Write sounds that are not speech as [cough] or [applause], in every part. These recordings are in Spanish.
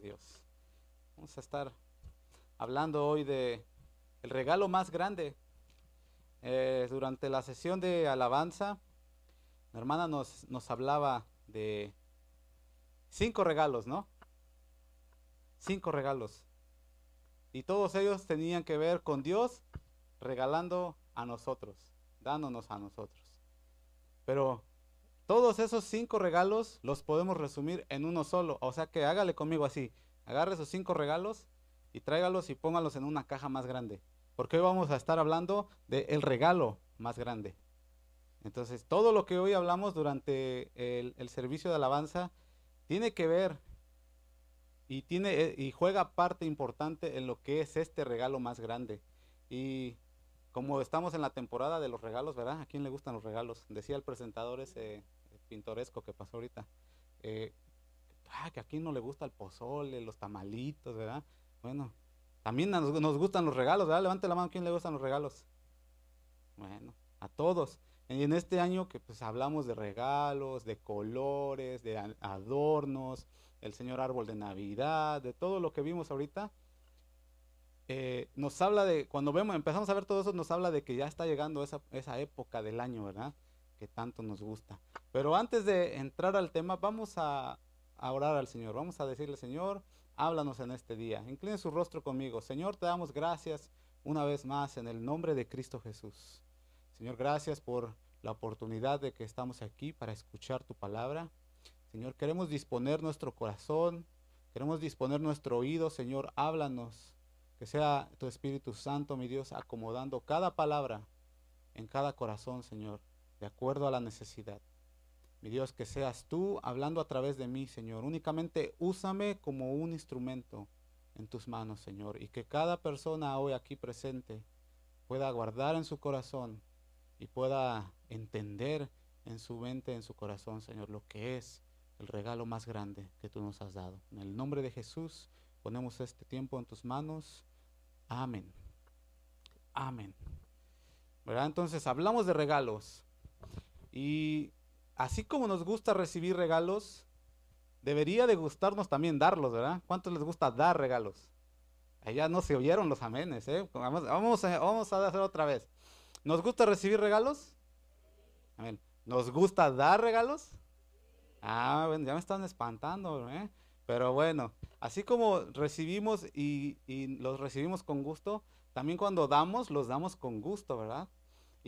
Dios. Vamos a estar hablando hoy de el regalo más grande. Eh, durante la sesión de alabanza, mi hermana nos, nos hablaba de cinco regalos, ¿no? Cinco regalos. Y todos ellos tenían que ver con Dios regalando a nosotros, dándonos a nosotros. Pero todos esos cinco regalos los podemos resumir en uno solo. O sea que hágale conmigo así. Agarre esos cinco regalos y tráigalos y póngalos en una caja más grande. Porque hoy vamos a estar hablando del regalo más grande. Entonces, todo lo que hoy hablamos durante el, el, servicio de alabanza tiene que ver y, tiene, eh, y juega parte importante en lo que es este regalo más grande. Y como estamos en la temporada de los regalos, ¿verdad? ¿A quién le gustan los regalos? Decía el presentador ese pintoresco que pasó ahorita. Eh, ah, que a quién no le gusta el pozole, los tamalitos, ¿verdad? Bueno, también nos, gustan los regalos, ¿verdad? Levante la mano, ¿a quién le gustan los regalos? Bueno, a todos. Y en este año que pues hablamos de regalos, de colores, de adornos, el señor árbol de Navidad, de todo lo que vimos ahorita, eh, nos habla de, cuando vemos, empezamos a ver todo eso, nos habla de que ya está llegando esa, esa época del año, ¿verdad? Que tanto nos gusta. Pero antes de entrar al tema, vamos a, orar al Señor. Vamos a decirle, Señor, háblanos en este día. Incline su rostro conmigo. Señor, te damos gracias una vez más en el nombre de Cristo Jesús. Señor, gracias por la oportunidad de que estamos aquí para escuchar tu palabra. Señor, queremos disponer nuestro corazón, queremos disponer nuestro oído. Señor, háblanos. Que sea tu Espíritu Santo, mi Dios, acomodando cada palabra en cada corazón, Señor, de acuerdo a la necesidad. Mi Dios, que seas tú hablando a través de mí, Señor. Únicamente úsame como un instrumento en tus manos, Señor. Y que cada persona hoy aquí presente pueda guardar en su corazón y pueda entender en su mente, en su corazón, Señor, lo que es el regalo más grande que tú nos has dado. En el nombre de Jesús ponemos este tiempo en tus manos. Amén. Amén. Entonces hablamos de regalos. Y así como nos gusta recibir regalos, debería de gustarnos también darlos, ¿verdad? ¿Cuántos les gusta dar regalos? Allá no se oyeron los amenes, ¿eh? Vamos, vamos, a, hacer otra vez. ¿Nos gusta recibir regalos? Amén. ¿Nos gusta dar regalos? Ah, bueno, ya me están espantando, ¿eh? Pero bueno, así como recibimos y, y los recibimos con gusto, también cuando damos, los damos con gusto, ¿verdad?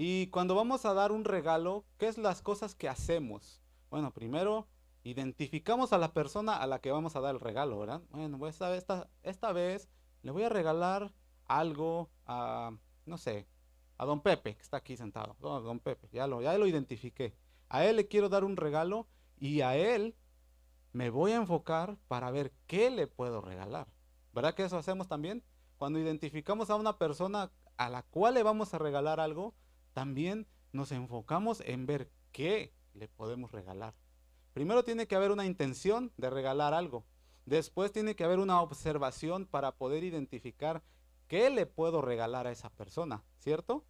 Y cuando vamos a dar un regalo, ¿qué es las cosas que hacemos? Bueno, primero identificamos a la persona a la que vamos a dar el regalo, ¿verdad? Bueno, pues esta, esta, esta vez le voy a regalar algo a, no sé, a don Pepe, que está aquí sentado. Don Pepe, ya lo, ya lo identifiqué. A él le quiero dar un regalo y a él me voy a enfocar para ver qué le puedo regalar. ¿Verdad que eso hacemos también? Cuando identificamos a una persona a la cual le vamos a regalar algo, también nos enfocamos en ver qué le podemos regalar. Primero tiene que haber una intención de regalar algo. Después tiene que haber una observación para poder identificar qué le puedo regalar a esa persona, ¿cierto?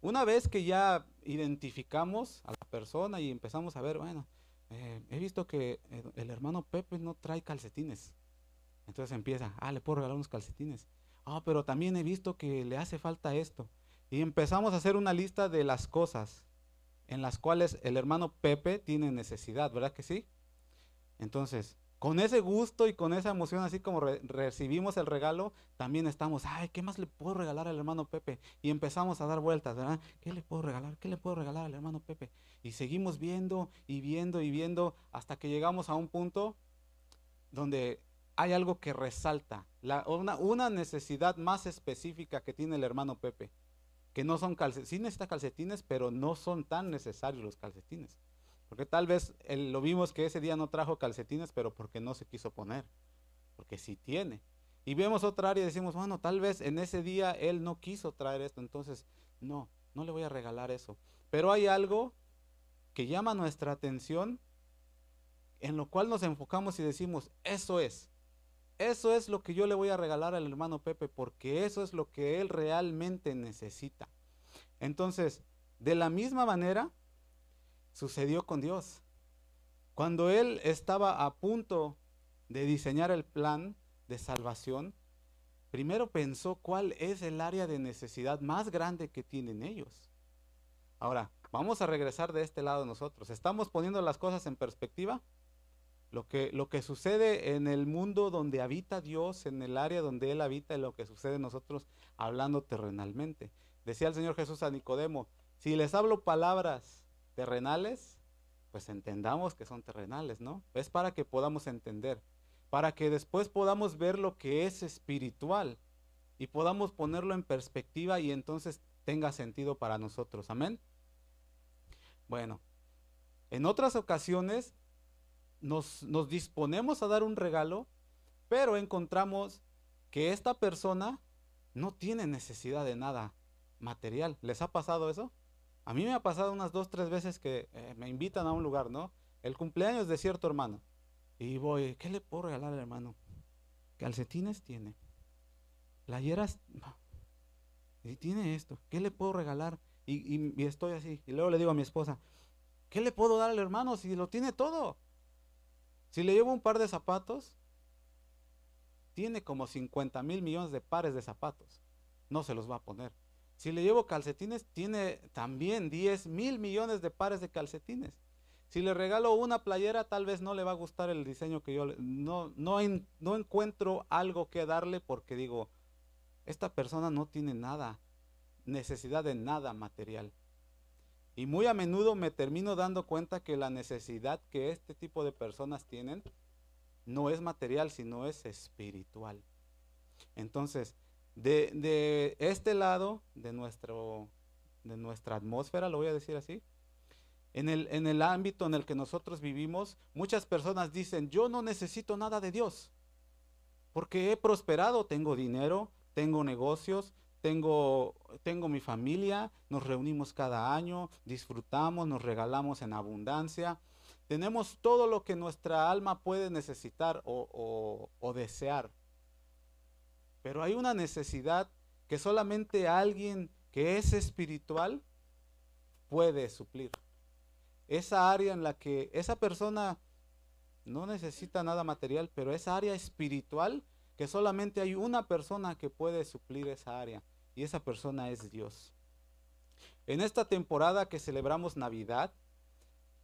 Una vez que ya identificamos a la persona y empezamos a ver, bueno, eh, he visto que el hermano Pepe no trae calcetines. Entonces empieza, ah, le puedo regalar unos calcetines. Ah, pero también he visto que le hace falta esto. Y empezamos a hacer una lista de las cosas en las cuales el hermano Pepe tiene necesidad, ¿verdad que sí? Entonces, con ese gusto y con esa emoción, así como re recibimos el regalo, también estamos, ay, ¿qué más le puedo regalar al hermano Pepe? Y empezamos a dar vueltas, ¿verdad? ¿Qué le puedo regalar? ¿Qué le puedo regalar al hermano Pepe? Y seguimos viendo y viendo y viendo hasta que llegamos a un punto donde hay algo que resalta, una, una necesidad más específica que tiene el hermano Pepe que no son calcetines, sí necesita calcetines, pero no son tan necesarios los calcetines. Porque tal vez lo vimos que ese día no trajo calcetines, pero porque no se quiso poner, porque sí tiene. Y vemos otra área y decimos, bueno, tal vez en ese día él no quiso traer esto, entonces no, no le voy a regalar eso. Pero hay algo que llama nuestra atención, en lo cual nos enfocamos y decimos, eso es, eso es lo que yo le voy a regalar al hermano Pepe porque eso es lo que él realmente necesita. Entonces, de la misma manera, sucedió con Dios. Cuando él estaba a punto de diseñar el plan de salvación, primero pensó cuál es el área de necesidad más grande que tienen ellos. Ahora, vamos a regresar de este lado nosotros. ¿Estamos poniendo las cosas en perspectiva? Lo que, lo que sucede en el mundo donde habita Dios, en el área donde Él habita, y lo que sucede en nosotros hablando terrenalmente. Decía el Señor Jesús a Nicodemo, si les hablo palabras terrenales, pues entendamos que son terrenales, ¿no? Es para que podamos entender, para que después podamos ver lo que es espiritual y podamos ponerlo en perspectiva y entonces tenga sentido para nosotros. Amén. Bueno, en otras ocasiones nos, nos disponemos a dar un regalo, pero encontramos que esta persona no tiene necesidad de nada material. ¿Les ha pasado eso? A mí me ha pasado unas dos, tres veces que eh, me invitan a un lugar, ¿no? El cumpleaños de cierto hermano. Y voy, ¿qué le puedo regalar al hermano? Calcetines tiene. Playeras. Y tiene esto. ¿Qué le puedo regalar? Y, y, estoy así. Y luego le digo a mi esposa, ¿qué le puedo dar al hermano si lo tiene todo? Si le llevo un par de zapatos, tiene como 50 mil millones de pares de zapatos. No se los va a poner. Si le llevo calcetines, tiene también 10 mil millones de pares de calcetines. Si le regalo una playera, tal vez no le va a gustar el diseño que yo no, no, no encuentro algo que darle porque digo, esta persona no tiene nada, necesidad de nada material. Y muy a menudo me termino dando cuenta que la necesidad que este tipo de personas tienen no es material, sino es espiritual. Entonces, de, este lado de, nuestro, de nuestra atmósfera, lo voy a decir así, en el, en el ámbito en el que nosotros vivimos, muchas personas dicen, yo no necesito nada de Dios, porque he prosperado, tengo dinero, tengo negocios, tengo, tengo mi familia, nos reunimos cada año, disfrutamos, nos regalamos en abundancia, tenemos todo lo que nuestra alma puede necesitar o, o desear. Pero hay una necesidad que solamente alguien que es espiritual puede suplir. Esa área en la que esa persona no necesita nada material, pero esa área espiritual que solamente hay una persona que puede suplir esa área y esa persona es Dios. En esta temporada que celebramos Navidad,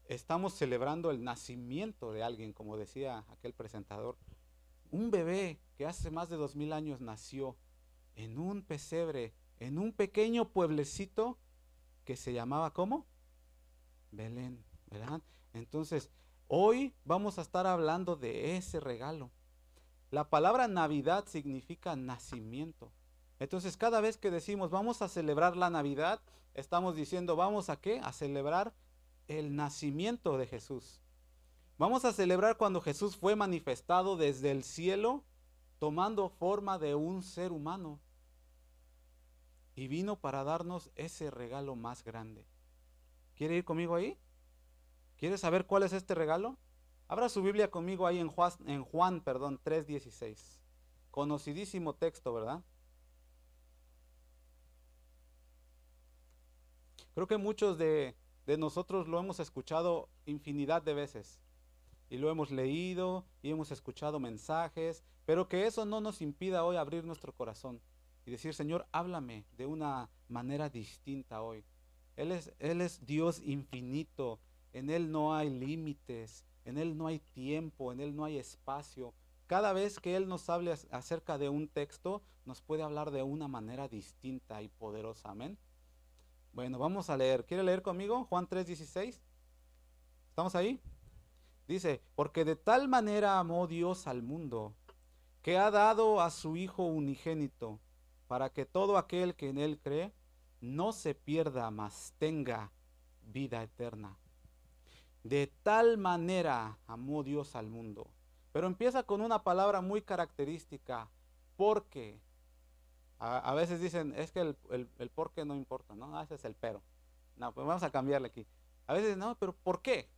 estamos celebrando el nacimiento de alguien, como decía aquel presentador. Un bebé que hace más de dos mil años nació en un pesebre, en un pequeño pueblecito que se llamaba ¿cómo? Belén, ¿verdad? Entonces, hoy vamos a estar hablando de ese regalo. La palabra Navidad significa nacimiento. Entonces, cada vez que decimos vamos a celebrar la Navidad, estamos diciendo vamos a qué? A celebrar el nacimiento de Jesús. Vamos a celebrar cuando Jesús fue manifestado desde el cielo, tomando forma de un ser humano. Y vino para darnos ese regalo más grande. ¿Quiere ir conmigo ahí? ¿Quiere saber cuál es este regalo? Abra su Biblia conmigo ahí en Juan, en Juan perdón, 3.16. Conocidísimo texto, ¿verdad? Creo que muchos de, nosotros lo hemos escuchado infinidad de veces y lo hemos leído y hemos escuchado mensajes, pero que eso no nos impida hoy abrir nuestro corazón y decir, Señor, háblame de una manera distinta hoy. Él es, Él es Dios infinito, en Él no hay límites, en Él no hay tiempo, en Él no hay espacio. Cada vez que Él nos hable acerca de un texto, nos puede hablar de una manera distinta y poderosa. Amén. Bueno, vamos a leer. ¿Quiere leer conmigo? Juan 3:16. ¿Estamos ahí? Dice, porque de tal manera amó Dios al mundo, que ha dado a su Hijo unigénito, para que todo aquel que en él cree no se pierda, mas tenga vida eterna. De tal manera amó Dios al mundo. Pero empieza con una palabra muy característica, porque. A, veces dicen, es que el, el, por qué no importa, ¿no? Ese es el pero. No, pues vamos a cambiarle aquí. A veces, no, pero ¿por qué?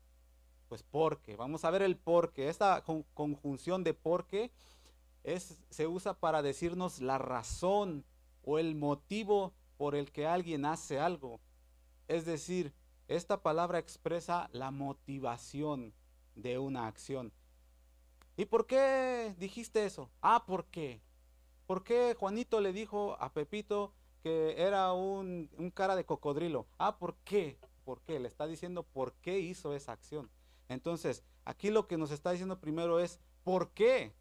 Pues porque, vamos a ver el porque. Esta conjunción de porque es, se usa para decirnos la razón o el motivo por el que alguien hace algo. Es decir, esta palabra expresa la motivación de una acción. ¿Y por qué dijiste eso? Ah, ¿por qué? ¿Por qué Juanito le dijo a Pepito que era un, cara de cocodrilo? Ah, ¿por qué? ¿Por qué? Le está diciendo por qué hizo esa acción. Entonces, aquí lo que nos está diciendo primero es, ¿por qué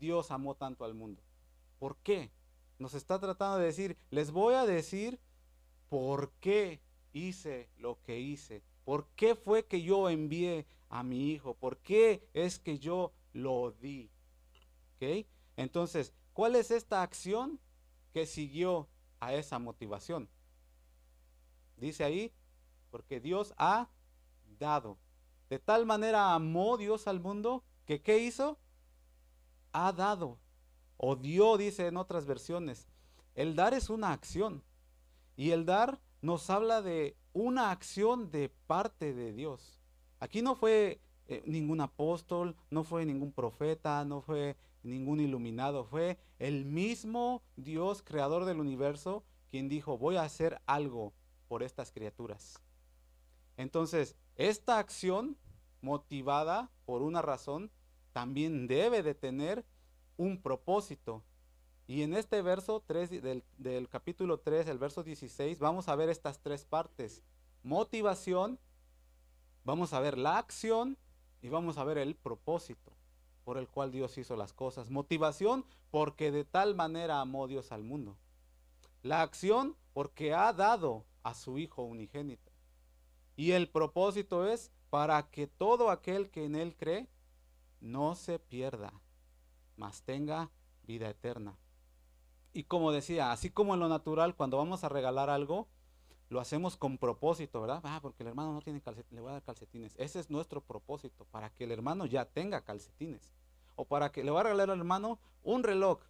Dios amó tanto al mundo? ¿Por qué? Nos está tratando de decir, les voy a decir por qué hice lo que hice. ¿Por qué fue que yo envié a mi hijo? ¿Por qué es que yo lo di? ¿Ok? Entonces, ¿cuál es esta acción que siguió a esa motivación? Dice ahí, porque Dios ha dado. De tal manera amó Dios al mundo que ¿qué hizo? Ha dado. O dio, dice en otras versiones. El dar es una acción. Y el dar nos habla de una acción de parte de Dios. Aquí no fue eh, ningún apóstol, no fue ningún profeta, no fue ningún iluminado, fue el mismo Dios creador del universo quien dijo, voy a hacer algo por estas criaturas. Entonces, esta acción motivada por una razón también debe de tener un propósito. Y en este verso 3 del, del, capítulo 3, el verso 16, vamos a ver estas tres partes. Motivación, vamos a ver la acción y vamos a ver el propósito por el cual Dios hizo las cosas. Motivación porque de tal manera amó Dios al mundo. La acción porque ha dado a su Hijo unigénito. Y el propósito es para que todo aquel que en Él cree no se pierda, mas tenga vida eterna. Y como decía, así como en lo natural, cuando vamos a regalar algo, lo hacemos con propósito, ¿verdad? Ah, porque el hermano no tiene calcetines, le voy a dar calcetines. Ese es nuestro propósito, para que el hermano ya tenga calcetines. O para que le voy a regalar al hermano un reloj,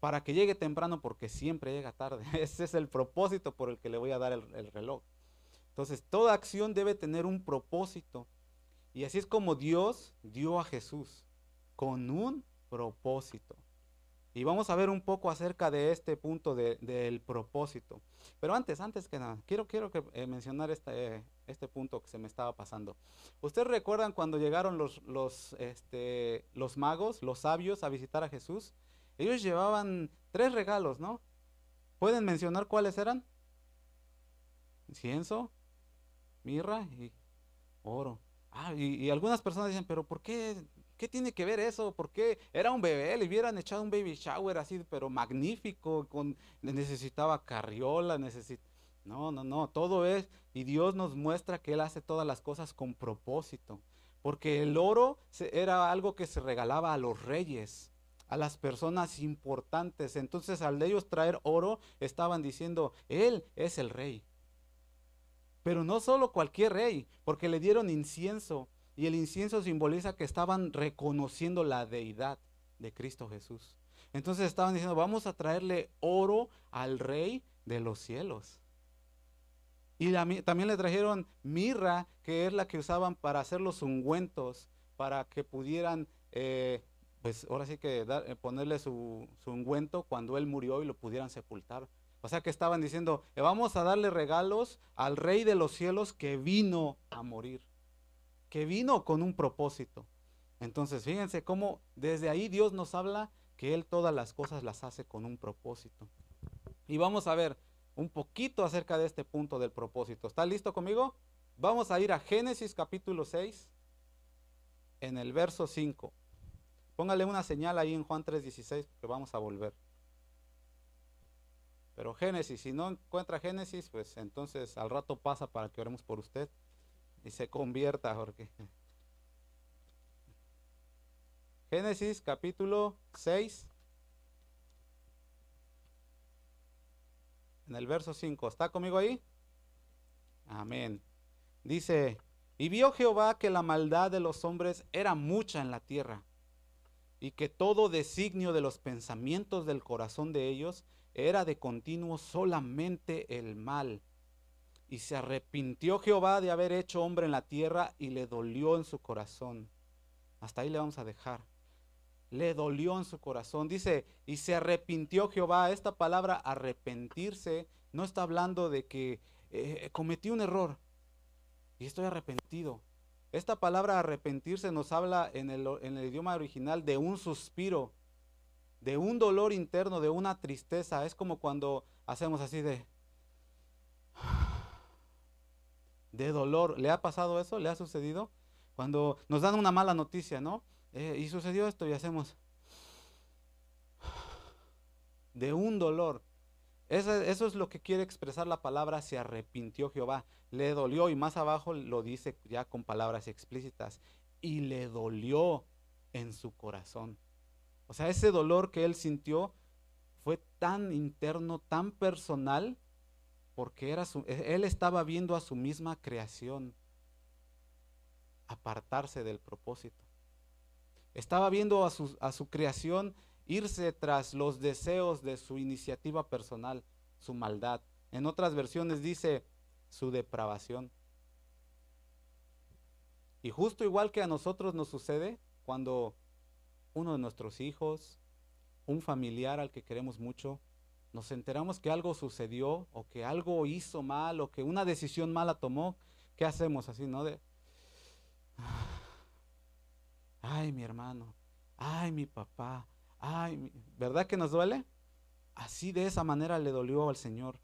para que llegue temprano, porque siempre llega tarde. [laughs] Ese es el propósito por el que le voy a dar el, el reloj. Entonces, toda acción debe tener un propósito. Y así es como Dios dio a Jesús, con un propósito. Y vamos a ver un poco acerca de este punto del propósito. Pero antes, antes que nada, quiero, quiero eh, mencionar este, este punto que se me estaba pasando. ¿Ustedes recuerdan cuando llegaron los, los, este, los magos, los sabios, a visitar a Jesús? Ellos llevaban tres regalos, ¿no? ¿Pueden mencionar cuáles eran? Incienso, mirra y oro. Ah, y, algunas personas dicen, pero ¿por qué? ¿Qué tiene que ver eso? ¿Por qué era un bebé? Le hubieran echado un baby shower así, pero magnífico, con, necesitaba carriola, necesitaba... No, no, no, todo es, y Dios nos muestra que Él hace todas las cosas con propósito, porque el oro era algo que se regalaba a los reyes, a las personas importantes, entonces al de ellos traer oro, estaban diciendo, Él es el rey. Pero no solo cualquier rey, porque le dieron incienso y el incienso simboliza que estaban reconociendo la deidad de Cristo Jesús. Entonces estaban diciendo, vamos a traerle oro al rey de los cielos. Y también le trajeron mirra, que es la que usaban para hacer los ungüentos, para que pudieran, eh, pues ahora sí que eh, ponerle su, ungüento cuando él murió y lo pudieran sepultar. O sea que estaban diciendo, vamos a darle regalos al rey de los cielos que vino a morir, que vino con un propósito. Entonces, fíjense cómo desde ahí Dios nos habla que Él todas las cosas las hace con un propósito. Y vamos a ver un poquito acerca de este punto del propósito. ¿Está listo conmigo? Vamos a ir a Génesis capítulo 6, en el verso 5. Póngale una señal ahí en Juan 3:16 porque vamos a volver. Pero Génesis, si no encuentra Génesis, pues entonces al rato pasa para que oremos por usted y se convierta, Jorge. [laughs] Génesis capítulo 6, en el verso 5. ¿Está conmigo ahí? Amén. Dice, y vio Jehová que la maldad de los hombres era mucha en la tierra, y que todo designio de los pensamientos del corazón de ellos era de continuo solamente el mal. Y se arrepintió Jehová de haber hecho hombre en la tierra y le dolió en su corazón. Hasta ahí le vamos a dejar. Le dolió en su corazón. Dice, y se arrepintió Jehová. Esta palabra arrepentirse no está hablando de que eh, cometí un error y estoy arrepentido. Esta palabra arrepentirse nos habla en el, en el idioma original de un suspiro, de un dolor interno, de una tristeza. Es como cuando hacemos así de... de dolor. ¿Le ha pasado eso? ¿Le ha sucedido? Cuando nos dan una mala noticia, ¿no? Eh, y sucedió esto y hacemos de un dolor. Eso, eso, es lo que quiere expresar la palabra se arrepintió Jehová. Le dolió y más abajo lo dice ya con palabras explícitas. Y le dolió en su corazón. O sea, ese dolor que él sintió fue tan interno, tan personal, porque era su, él estaba viendo a su misma creación apartarse del propósito. Estaba viendo a su, a su creación irse tras los deseos de su iniciativa personal, su maldad. En otras versiones dice su depravación. Y justo igual que a nosotros nos sucede cuando uno de nuestros hijos, un familiar al que queremos mucho, nos enteramos que algo sucedió o que algo hizo mal o que una decisión mala tomó, ¿qué hacemos así, no? [sighs] Ay, mi hermano, ay, mi papá, ay, ¿verdad que nos duele? Así de esa manera le dolió al Señor.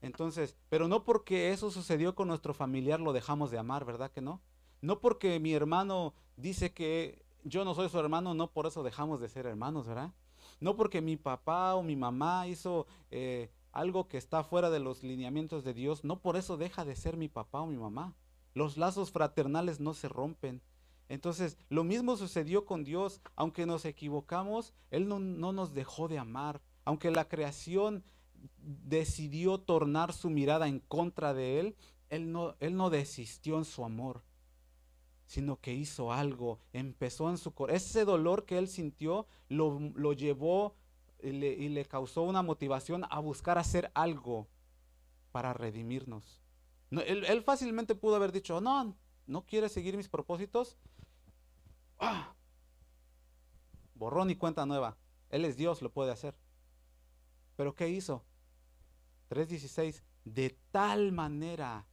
Entonces, pero no porque eso sucedió con nuestro familiar lo dejamos de amar, ¿verdad que no? No porque mi hermano dice que yo no soy su hermano, no por eso dejamos de ser hermanos, ¿verdad? No porque mi papá o mi mamá hizo eh, algo que está fuera de los lineamientos de Dios, no por eso deja de ser mi papá o mi mamá. Los lazos fraternales no se rompen. Entonces, lo mismo sucedió con Dios. Aunque nos equivocamos, Él no, nos dejó de amar. Aunque la creación decidió tornar su mirada en contra de Él, Él no, él no desistió en su amor, sino que hizo algo, empezó en su corazón. Ese dolor que Él sintió lo, lo llevó y le, y le causó una motivación a buscar hacer algo para redimirnos. él, él, fácilmente pudo haber dicho, no, no quiere seguir mis propósitos, ¡Ah! Borrón y cuenta nueva. Él es Dios, lo puede hacer. Pero ¿qué hizo? 3.16. De tal manera.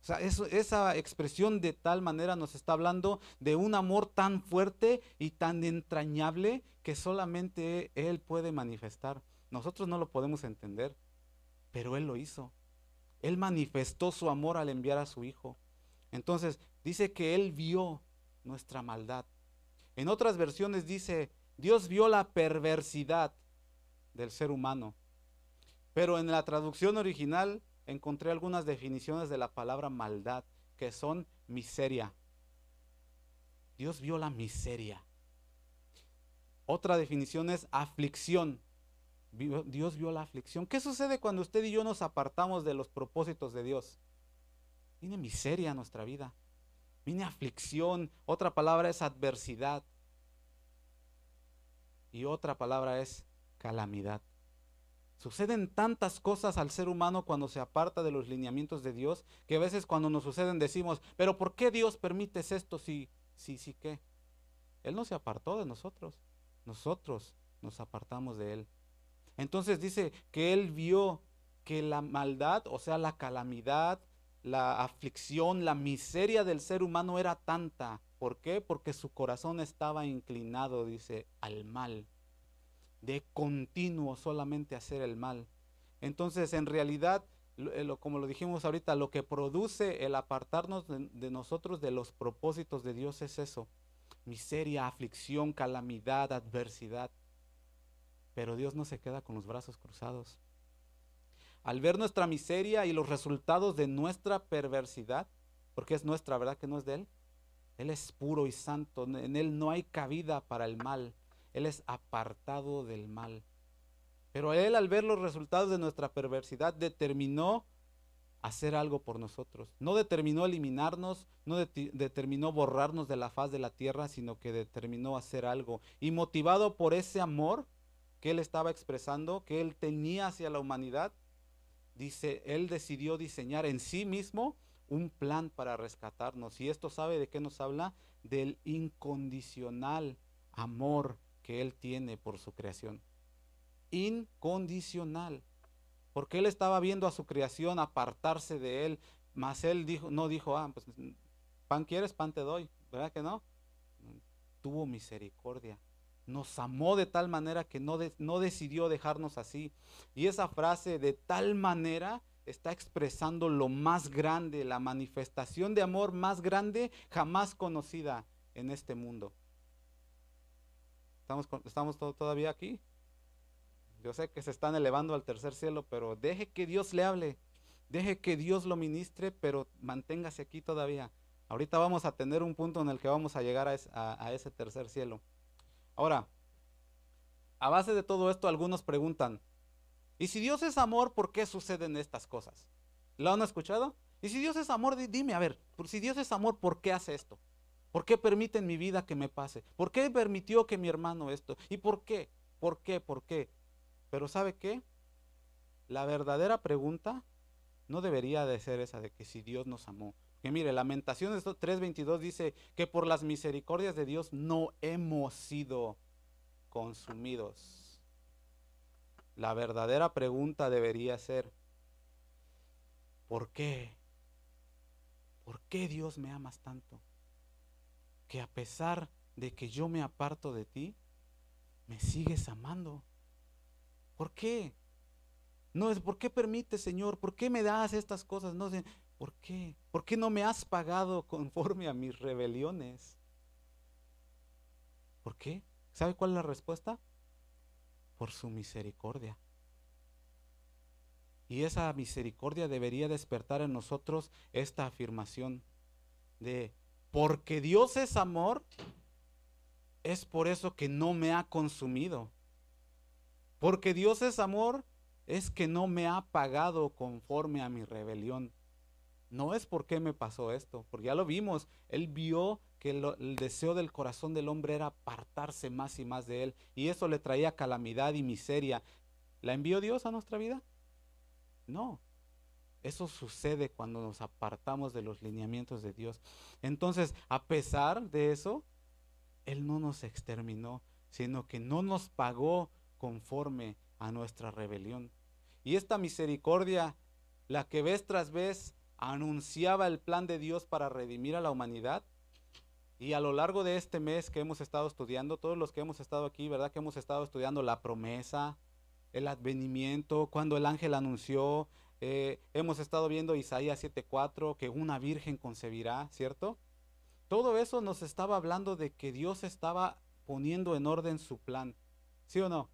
O sea, esa expresión de tal manera nos está hablando de un amor tan fuerte y tan entrañable que solamente Él puede manifestar. Nosotros no lo podemos entender, pero Él lo hizo. Él manifestó su amor al enviar a su Hijo. Entonces, dice que Él vio nuestra maldad. En otras versiones dice, Dios vio la perversidad del ser humano. Pero en la traducción original encontré algunas definiciones de la palabra maldad, que son miseria. Dios vio la miseria. Otra definición es aflicción. Dios vio la aflicción. ¿Qué sucede cuando usted y yo nos apartamos de los propósitos de Dios? Viene miseria a nuestra vida viene aflicción, otra palabra es adversidad y otra palabra es calamidad. Suceden tantas cosas al ser humano cuando se aparta de los lineamientos de Dios que a veces cuando nos suceden decimos, pero ¿por qué Dios permite esto si, si, si qué? Él no se apartó de nosotros, nosotros nos apartamos de Él. Entonces dice que Él vio que la maldad, o sea, la calamidad, la aflicción, la miseria del ser humano era tanta. ¿Por qué? Porque su corazón estaba inclinado, dice, al mal. De continuo solamente hacer el mal. Entonces, en realidad, eh, como lo dijimos ahorita, lo que produce el apartarnos de, de nosotros de los propósitos de Dios es eso. Miseria, aflicción, calamidad, adversidad. Pero Dios no se queda con los brazos cruzados al ver nuestra miseria y los resultados de nuestra perversidad, porque es nuestra, ¿verdad que no es de Él? Él es puro y santo, en Él no hay cabida para el mal, Él es apartado del mal. Pero Él al ver los resultados de nuestra perversidad determinó hacer algo por nosotros. No determinó eliminarnos, no determinó borrarnos de la faz de la tierra, sino que determinó hacer algo. Y motivado por ese amor que Él estaba expresando, que Él tenía hacia la humanidad, dice, Él decidió diseñar en sí mismo un plan para rescatarnos. Y esto sabe de qué nos habla? Del incondicional amor que Él tiene por su creación. Incondicional. Porque Él estaba viendo a su creación apartarse de Él, mas Él dijo, no dijo, ah, pues pan quieres, pan te doy, ¿verdad que no? Tuvo misericordia. Nos amó de tal manera que no, no decidió dejarnos así. Y esa frase de tal manera está expresando lo más grande, la manifestación de amor más grande jamás conocida en este mundo. ¿Estamos, estamos todavía aquí? Yo sé que se están elevando al tercer cielo, pero deje que Dios le hable, deje que Dios lo ministre, pero manténgase aquí todavía. Ahorita vamos a tener un punto en el que vamos a llegar a, ese tercer cielo. Ahora, a base de todo esto, algunos preguntan, ¿y si Dios es amor, por qué suceden estas cosas? ¿Lo han escuchado? Y si Dios es amor, dime, a ver, si Dios es amor, ¿por qué hace esto? ¿Por qué permite en mi vida que me pase? ¿Por qué permitió que mi hermano esto? ¿Y por qué? ¿Por qué? ¿Por qué? Pero ¿sabe qué? La verdadera pregunta no debería de ser esa de que si Dios nos amó. Que mire, Lamentaciones 3:22 dice que por las misericordias de Dios no hemos sido consumidos. La verdadera pregunta debería ser, ¿por qué? ¿Por qué Dios me amas tanto? Que a pesar de que yo me aparto de ti, me sigues amando. ¿Por qué? No es, ¿por qué permite, Señor? ¿Por qué me das estas cosas? No ¿por qué? ¿Por qué no me has pagado conforme a mis rebeliones? ¿Por qué? ¿Sabe cuál es la respuesta? Por su misericordia. Y esa misericordia debería despertar en nosotros esta afirmación de, porque Dios es amor, es por eso que no me ha consumido. Porque Dios es amor, es que no me ha pagado conforme a mi rebelión. No es por qué me pasó esto, porque ya lo vimos. Él vio que el deseo del corazón del hombre era apartarse más y más de él. Y eso le traía calamidad y miseria. ¿La envió Dios a nuestra vida? No. Eso sucede cuando nos apartamos de los lineamientos de Dios. Entonces, a pesar de eso, Él no nos exterminó, sino que no nos pagó conforme a nuestra rebelión. Y esta misericordia, la que vez tras vez anunciaba el plan de Dios para redimir a la humanidad, y a lo largo de este mes que hemos estado estudiando, todos los que hemos estado aquí, ¿verdad? Que hemos estado estudiando la promesa, el advenimiento, cuando el ángel anunció, eh, hemos estado viendo Isaías 7:4, que una virgen concebirá, ¿cierto? Todo eso nos estaba hablando de que Dios estaba poniendo en orden su plan, ¿sí o no?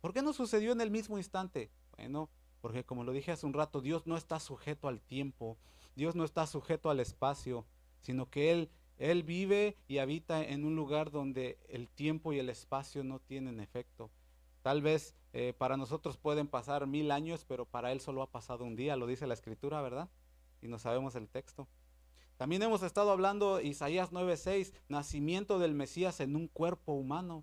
¿Por qué no sucedió en el mismo instante? Bueno, porque como lo dije hace un rato, Dios no está sujeto al tiempo, Dios no está sujeto al espacio, sino que Él, Él vive y habita en un lugar donde el tiempo y el espacio no tienen efecto. Tal vez eh, para nosotros pueden pasar mil años, pero para Él solo ha pasado un día, lo dice la Escritura, ¿verdad? Y no sabemos el texto. También hemos estado hablando Isaías 9:6, nacimiento del Mesías en un cuerpo humano.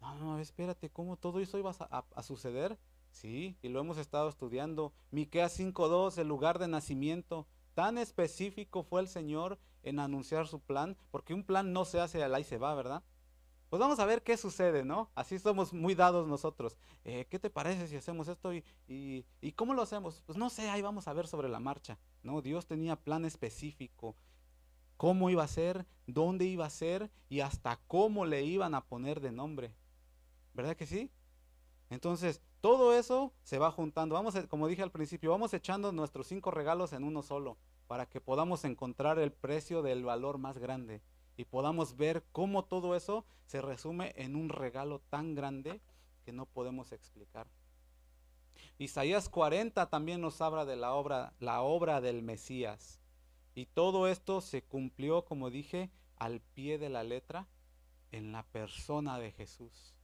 No, no, espérate, ¿cómo todo eso iba a, suceder? Sí, y lo hemos estado estudiando. Miqueas 5.2, el lugar de nacimiento. Tan específico fue el Señor en anunciar su plan, porque un plan no se hace al ahí se va, ¿verdad? Pues vamos a ver qué sucede, ¿no? Así somos muy dados nosotros. Eh, ¿Qué te parece si hacemos esto y, cómo lo hacemos? Pues no sé, ahí vamos a ver sobre la marcha. No, Dios tenía plan específico. Cómo iba a ser, dónde iba a ser y hasta cómo le iban a poner de nombre. ¿Verdad que sí? Entonces, todo eso se va juntando. Vamos, como dije al principio, vamos echando nuestros cinco regalos en uno solo para que podamos encontrar el precio del valor más grande y podamos ver cómo todo eso se resume en un regalo tan grande que no podemos explicar. Isaías 40 también nos habla de la obra, la obra del Mesías. Y todo esto se cumplió, como dije, al pie de la letra en la persona de Jesús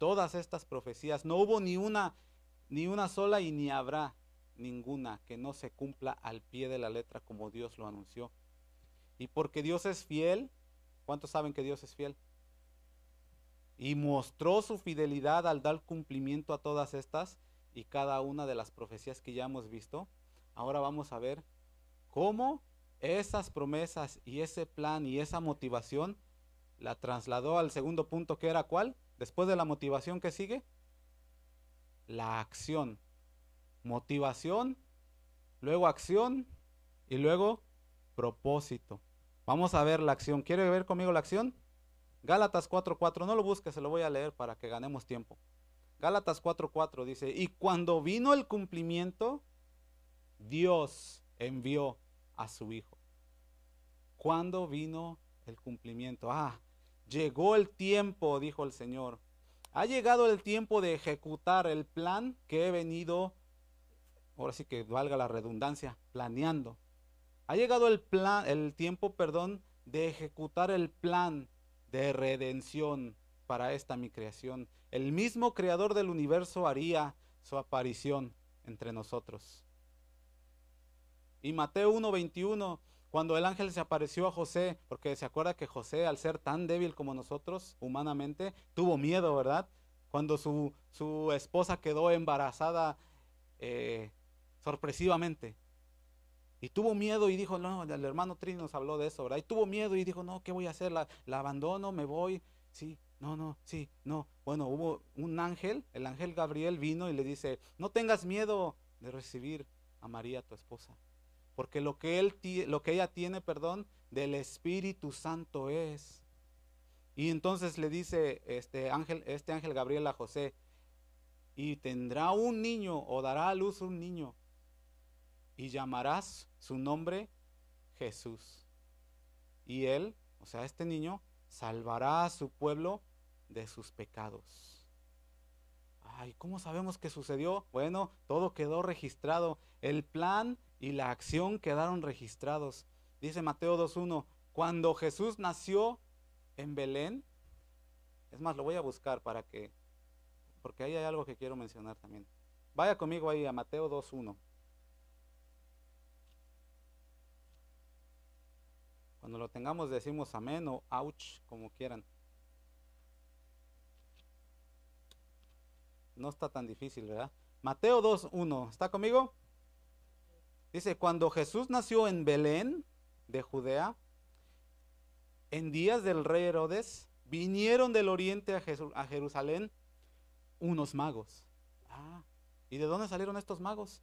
todas estas profecías. No hubo ni una, ni una sola y ni habrá ninguna que no se cumpla al pie de la letra como Dios lo anunció. Y porque Dios es fiel, ¿cuántos saben que Dios es fiel? Y mostró su fidelidad al dar cumplimiento a todas estas y cada una de las profecías que ya hemos visto. Ahora vamos a ver cómo esas promesas y ese plan y esa motivación la trasladó al segundo punto que era cuál? Después de la motivación que sigue, la acción. Motivación, luego acción y luego propósito. Vamos a ver la acción. ¿Quiere ver conmigo la acción? Gálatas 4:4, no lo busque, se lo voy a leer para que ganemos tiempo. Gálatas 4:4 dice, y cuando vino el cumplimiento, Dios envió a su Hijo. ¿Cuándo vino el cumplimiento? Ah, llegó el tiempo, dijo el Señor. Ha llegado el tiempo de ejecutar el plan que he venido, ahora sí que valga la redundancia, planeando. Ha llegado el plan, el tiempo, perdón, de ejecutar el plan de redención para esta mi creación. El mismo creador del universo haría su aparición entre nosotros. Y Mateo 1:21, cuando el ángel se apareció a José, porque se acuerda que José, al ser tan débil como nosotros humanamente, tuvo miedo, ¿verdad? Cuando su, su esposa quedó embarazada eh, sorpresivamente. Y tuvo miedo y dijo, no, el hermano Trini nos habló de eso, ¿verdad? Y tuvo miedo y dijo, no, ¿qué voy a hacer? ¿La, la abandono? ¿Me voy? Sí, no, no, sí, no. Bueno, hubo un ángel, el ángel Gabriel vino y le dice, no tengas miedo de recibir a María, tu esposa. Porque lo que, él, lo que ella tiene, perdón, del Espíritu Santo es. Y entonces le dice este ángel, este ángel Gabriel a José, y tendrá un niño o dará a luz un niño y llamarás su nombre Jesús. Y él, o sea, este niño, salvará a su pueblo de sus pecados. Ay, ¿cómo sabemos que sucedió? Bueno, todo quedó registrado. El plan y la acción quedaron registrados. Dice Mateo 2.1, cuando Jesús nació en Belén, es más, lo voy a buscar para que, porque ahí hay algo que quiero mencionar también. Vaya conmigo ahí a Mateo 2.1. Cuando lo tengamos decimos amén o ouch, como quieran. No está tan difícil, ¿verdad? Mateo 2.1, ¿está conmigo? Dice, cuando Jesús nació en Belén de Judea, en días del rey Herodes, vinieron del oriente a, Jerusalén unos magos. Ah, ¿y de dónde salieron estos magos?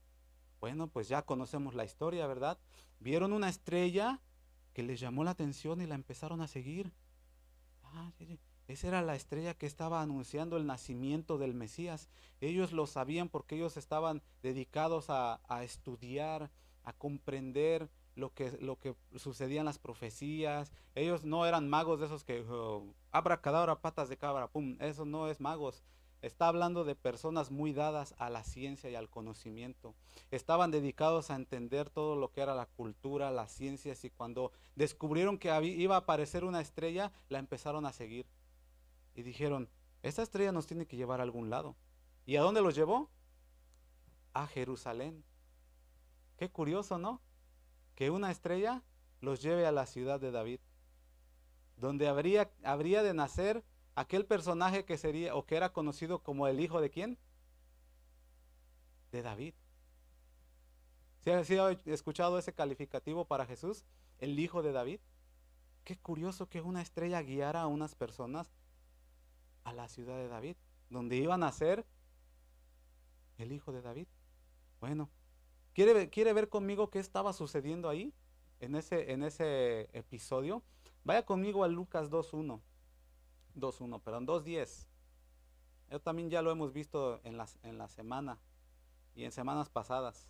Bueno, pues ya conocemos la historia, ¿verdad? Vieron una estrella que les llamó la atención y la empezaron a seguir. Ah, esa era la estrella que estaba anunciando el nacimiento del Mesías. Ellos lo sabían porque ellos estaban dedicados a, estudiar, a comprender lo que, lo que sucedía en las profecías. Ellos no eran magos de esos que oh, abra cadabra, patas de cabra, pum. Eso no es magos. Está hablando de personas muy dadas a la ciencia y al conocimiento. Estaban dedicados a entender todo lo que era la cultura, las ciencias y cuando descubrieron que iba a aparecer una estrella, la empezaron a seguir. Y dijeron, esta estrella nos tiene que llevar a algún lado. ¿Y a dónde los llevó? A Jerusalén. Qué curioso, ¿no? Que una estrella los lleve a la ciudad de David, donde habría, habría de nacer aquel personaje que sería o que era conocido como el hijo de quién? De David. ¿Sí ha escuchado ese calificativo para Jesús? El hijo de David. Qué curioso que una estrella guiara a unas personas a la ciudad de David, donde iban a ser el hijo de David. Bueno, ¿quiere, quiere ver conmigo qué estaba sucediendo ahí en ese, en ese episodio? Vaya conmigo a Lucas 2.1. 2.1, perdón, 2.10. Yo también ya lo hemos visto en, en la semana y en semanas pasadas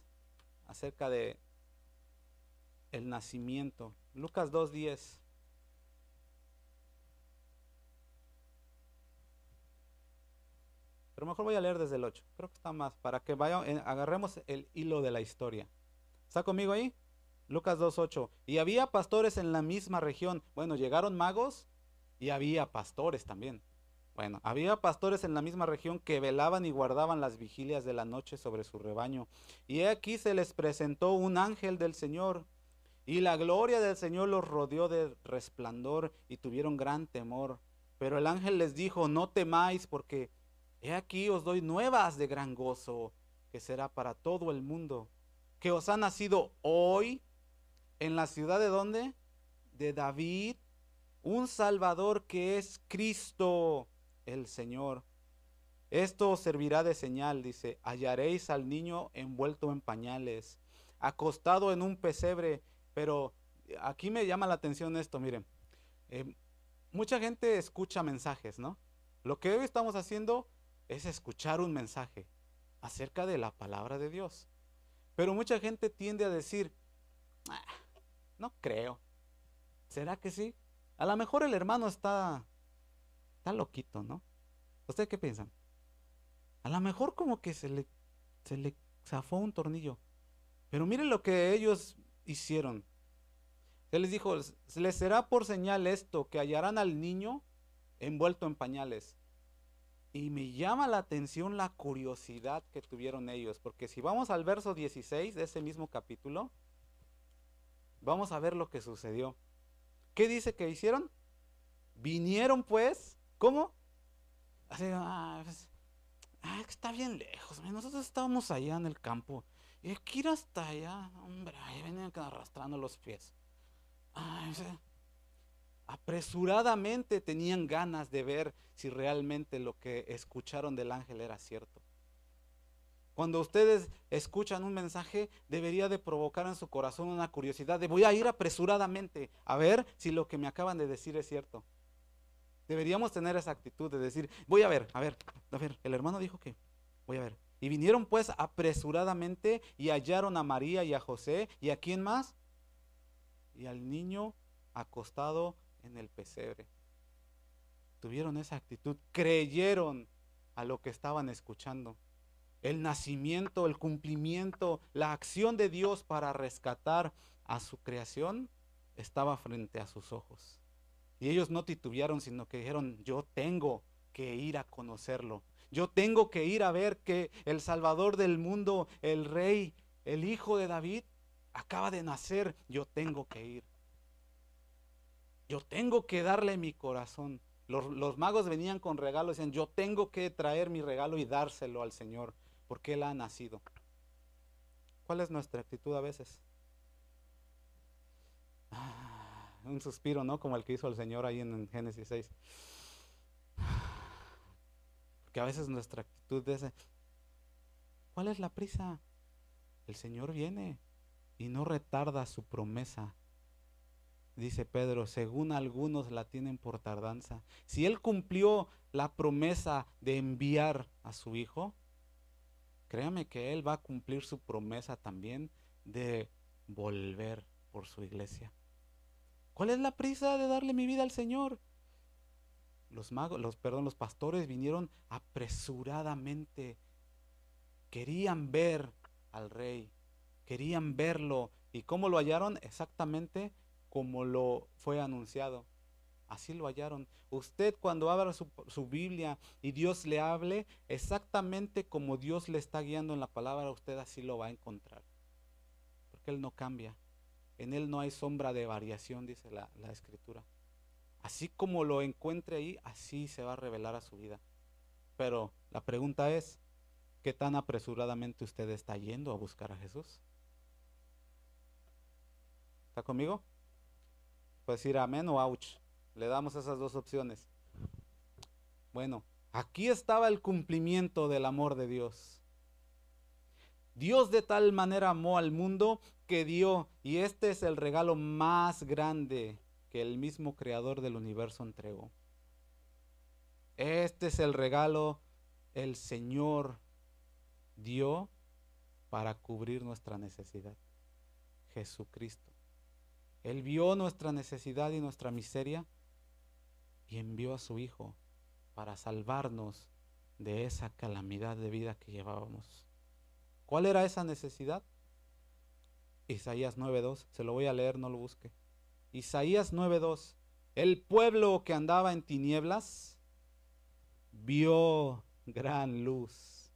acerca de el nacimiento. Lucas 2.10. Pero mejor voy a leer desde el 8. Creo que está más para que vaya, agarremos el hilo de la historia. ¿Está conmigo ahí? Lucas 2.8. Y había pastores en la misma región. Bueno, llegaron magos y había pastores también. Bueno, había pastores en la misma región que velaban y guardaban las vigilias de la noche sobre su rebaño. Y aquí se les presentó un ángel del Señor. Y la gloria del Señor los rodeó de resplandor y tuvieron gran temor. Pero el ángel les dijo, no temáis porque he aquí os doy nuevas de gran gozo, que será para todo el mundo, que os ha nacido hoy en la ciudad de dónde? De David un Salvador que es Cristo el Señor. Esto os servirá de señal, dice, hallaréis al niño envuelto en pañales, acostado en un pesebre, pero aquí me llama la atención esto, miren. Eh, mucha gente escucha mensajes, ¿no? Lo que hoy estamos haciendo es escuchar un mensaje acerca de la palabra de Dios. Pero mucha gente tiende a decir, ah, no creo. ¿Será que sí? A lo mejor el hermano está, está loquito, ¿no? ¿Ustedes qué piensan? A lo mejor como que se le, se le zafó un tornillo. Pero miren lo que ellos hicieron. Él les dijo, les será por señal esto, que hallarán al niño envuelto en pañales. Y me llama la atención la curiosidad que tuvieron ellos, porque si vamos al verso 16 de ese mismo capítulo, vamos a ver lo que sucedió. ¿Qué dice que hicieron? Vinieron pues, ¿cómo? Así, ah, pues, ah, está bien lejos, nosotros estábamos allá en el campo. Y hay que ir hasta allá, hombre, ahí venían arrastrando los pies apresuradamente tenían ganas de ver si realmente lo que escucharon del ángel era cierto. Cuando ustedes escuchan un mensaje, debería de provocar en su corazón una curiosidad de voy a ir apresuradamente a ver si lo que me acaban de decir es cierto. Deberíamos tener esa actitud de decir, voy a ver, a ver, a ver, el hermano dijo que, voy a ver. Y vinieron pues apresuradamente y hallaron a María y a José y a quién más? y al niño acostado en el pesebre. Tuvieron esa actitud, creyeron a lo que estaban escuchando. El nacimiento, el cumplimiento, la acción de Dios para rescatar a su creación estaba frente a sus ojos. Y ellos no titubearon, sino que dijeron, yo tengo que ir a conocerlo. Yo tengo que ir a ver que el Salvador del mundo, el Rey, el Hijo de David, acaba de nacer, yo tengo que ir. Yo tengo que darle mi corazón. Los, magos venían con regalos decían, yo tengo que traer mi regalo y dárselo al Señor, porque Él ha nacido. ¿Cuál es nuestra actitud a veces? Ah, un suspiro, ¿no? Como el que hizo el Señor ahí en, Génesis 6. Porque a veces nuestra actitud es, ¿cuál es la prisa? El Señor viene y no retarda su promesa. Dice Pedro, según algunos la tienen por tardanza. Si Él cumplió la promesa de enviar a su Hijo, créame que Él va a cumplir su promesa también de volver por su iglesia. ¿Cuál es la prisa de darle mi vida al Señor? Los magos, los perdón, los pastores vinieron apresuradamente. Querían ver al rey querían verlo. ¿Y cómo lo hallaron? Exactamente como lo fue anunciado. Así lo hallaron. Usted cuando abra su, Biblia y Dios le hable, exactamente como Dios le está guiando en la palabra, usted así lo va a encontrar. Porque Él no cambia. En Él no hay sombra de variación, dice la, la escritura. Así como lo encuentre ahí, así se va a revelar a su vida. Pero la pregunta es, ¿qué tan apresuradamente usted está yendo a buscar a Jesús? ¿Está conmigo? Puede decir amén o ouch. Le damos esas dos opciones. Bueno, aquí estaba el cumplimiento del amor de Dios. Dios de tal manera amó al mundo que dio, y este es el regalo más grande que el mismo creador del universo entregó. Este es el regalo el Señor dio para cubrir nuestra necesidad. Jesucristo. Él vio nuestra necesidad y nuestra miseria y envió a su Hijo para salvarnos de esa calamidad de vida que llevábamos. ¿Cuál era esa necesidad? Isaías 9.2, se lo voy a leer, no lo busque. Isaías 9.2, el pueblo que andaba en tinieblas vio gran luz.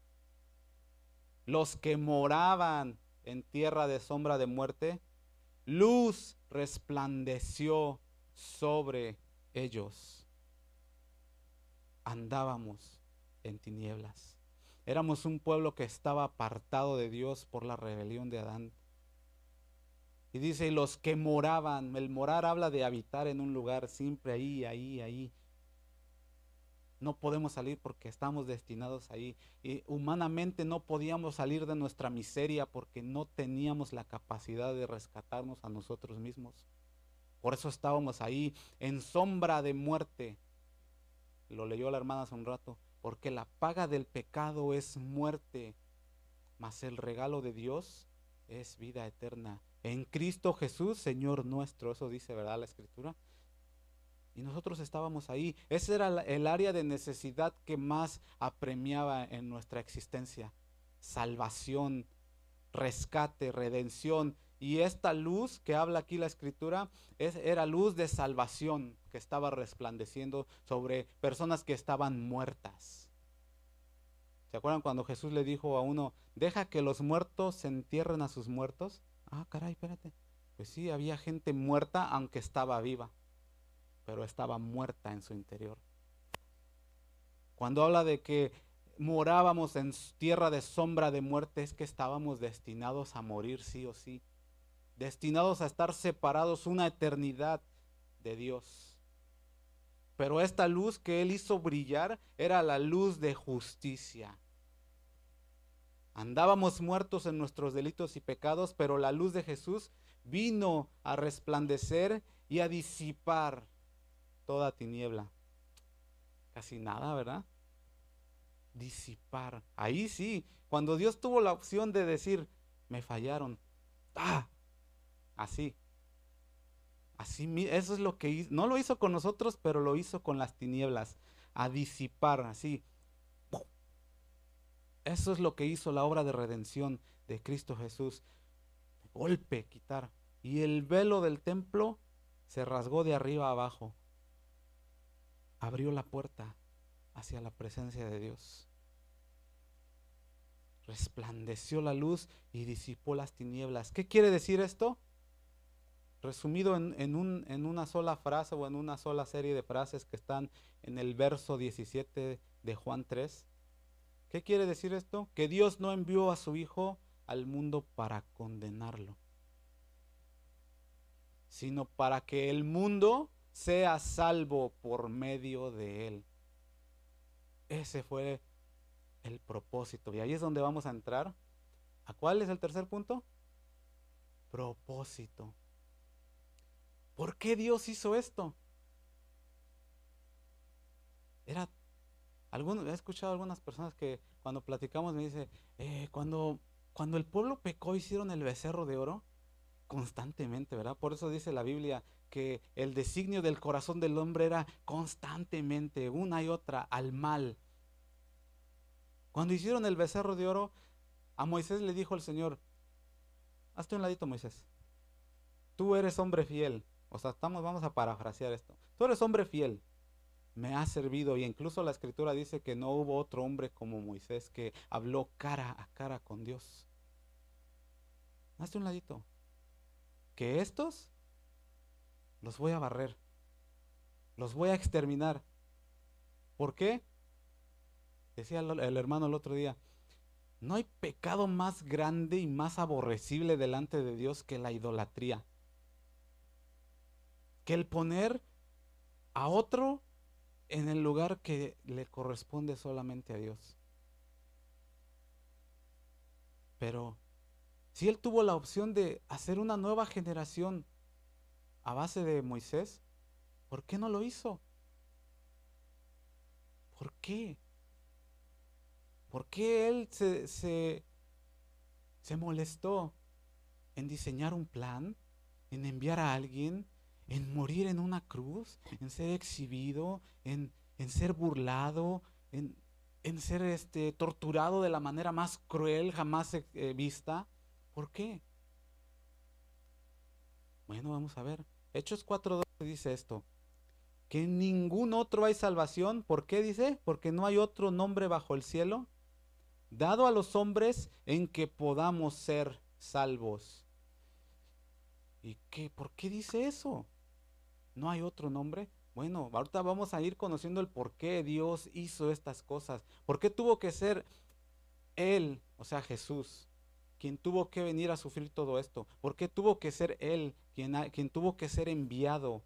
Los que moraban en tierra de sombra de muerte, luz resplandeció sobre ellos. Andábamos en tinieblas. Éramos un pueblo que estaba apartado de Dios por la rebelión de Adán. Y dice, los que moraban, el morar habla de habitar en un lugar siempre ahí, ahí, ahí. No podemos salir porque estamos destinados ahí. Y humanamente no podíamos salir de nuestra miseria porque no teníamos la capacidad de rescatarnos a nosotros mismos. Por eso estábamos ahí en sombra de muerte. Lo leyó la hermana hace un rato. Porque la paga del pecado es muerte, mas el regalo de Dios es vida eterna. En Cristo Jesús, Señor nuestro. Eso dice, ¿verdad? La escritura. Y nosotros estábamos ahí. Ese era el área de necesidad que más apremiaba en nuestra existencia. Salvación, rescate, redención. Y esta luz que habla aquí la escritura es, era luz de salvación que estaba resplandeciendo sobre personas que estaban muertas. ¿Se acuerdan cuando Jesús le dijo a uno, deja que los muertos se entierren a sus muertos? Ah, caray, espérate. Pues sí, había gente muerta aunque estaba viva pero estaba muerta en su interior. Cuando habla de que morábamos en tierra de sombra de muerte, es que estábamos destinados a morir sí o sí, destinados a estar separados una eternidad de Dios. Pero esta luz que Él hizo brillar era la luz de justicia. Andábamos muertos en nuestros delitos y pecados, pero la luz de Jesús vino a resplandecer y a disipar toda tiniebla. Casi nada, ¿verdad? Disipar. Ahí sí, cuando Dios tuvo la opción de decir, me fallaron. ¡Ah! Así. Así, eso es lo que hizo. No lo hizo con nosotros, pero lo hizo con las tinieblas. A disipar, así. Eso es lo que hizo la obra de redención de Cristo Jesús. golpe, quitar. Y el velo del templo se rasgó de arriba a abajo abrió la puerta hacia la presencia de Dios. Resplandeció la luz y disipó las tinieblas. ¿Qué quiere decir esto? Resumido en, un, en, una sola frase o en una sola serie de frases que están en el verso 17 de Juan 3. ¿Qué quiere decir esto? Que Dios no envió a su Hijo al mundo para condenarlo, sino para que el mundo sea salvo por medio de él. Ese fue el propósito. Y ahí es donde vamos a entrar. ¿A cuál es el tercer punto? Propósito. ¿Por qué Dios hizo esto? Era, he escuchado a algunas personas que cuando platicamos me dice, eh, cuando, cuando el pueblo pecó hicieron el becerro de oro constantemente, ¿verdad? Por eso dice la Biblia que el designio del corazón del hombre era constantemente, una y otra, al mal. Cuando hicieron el becerro de oro, a Moisés le dijo el Señor, hazte un ladito Moisés, tú eres hombre fiel, o sea, estamos, vamos a parafrasear esto, tú eres hombre fiel, me has servido y incluso la escritura dice que no hubo otro hombre como Moisés que habló cara a cara con Dios. Hazte un ladito. Que estos los voy a barrer, los voy a exterminar. ¿Por qué? Decía el, hermano el otro día, no hay pecado más grande y más aborrecible delante de Dios que la idolatría. Que el poner a otro en el lugar que le corresponde solamente a Dios. Pero si él tuvo la opción de hacer una nueva generación a base de Moisés, ¿por qué no lo hizo? ¿Por qué? ¿Por qué él se, se, molestó en diseñar un plan, en enviar a alguien, en morir en una cruz, en ser exhibido, en, ser burlado, en, ser este, torturado de la manera más cruel jamás vista? ¿Por qué? Bueno, vamos a ver. Hechos 4.12 dice esto. Que en ningún otro hay salvación. ¿Por qué dice? Porque no hay otro nombre bajo el cielo dado a los hombres en que podamos ser salvos. ¿Y qué? ¿Por qué dice eso? ¿No hay otro nombre? Bueno, ahorita vamos a ir conociendo el por qué Dios hizo estas cosas. ¿Por qué tuvo que ser Él, o sea, Jesús, quien tuvo que venir a sufrir todo esto? ¿Por qué tuvo que ser Él quien, quien tuvo que ser enviado?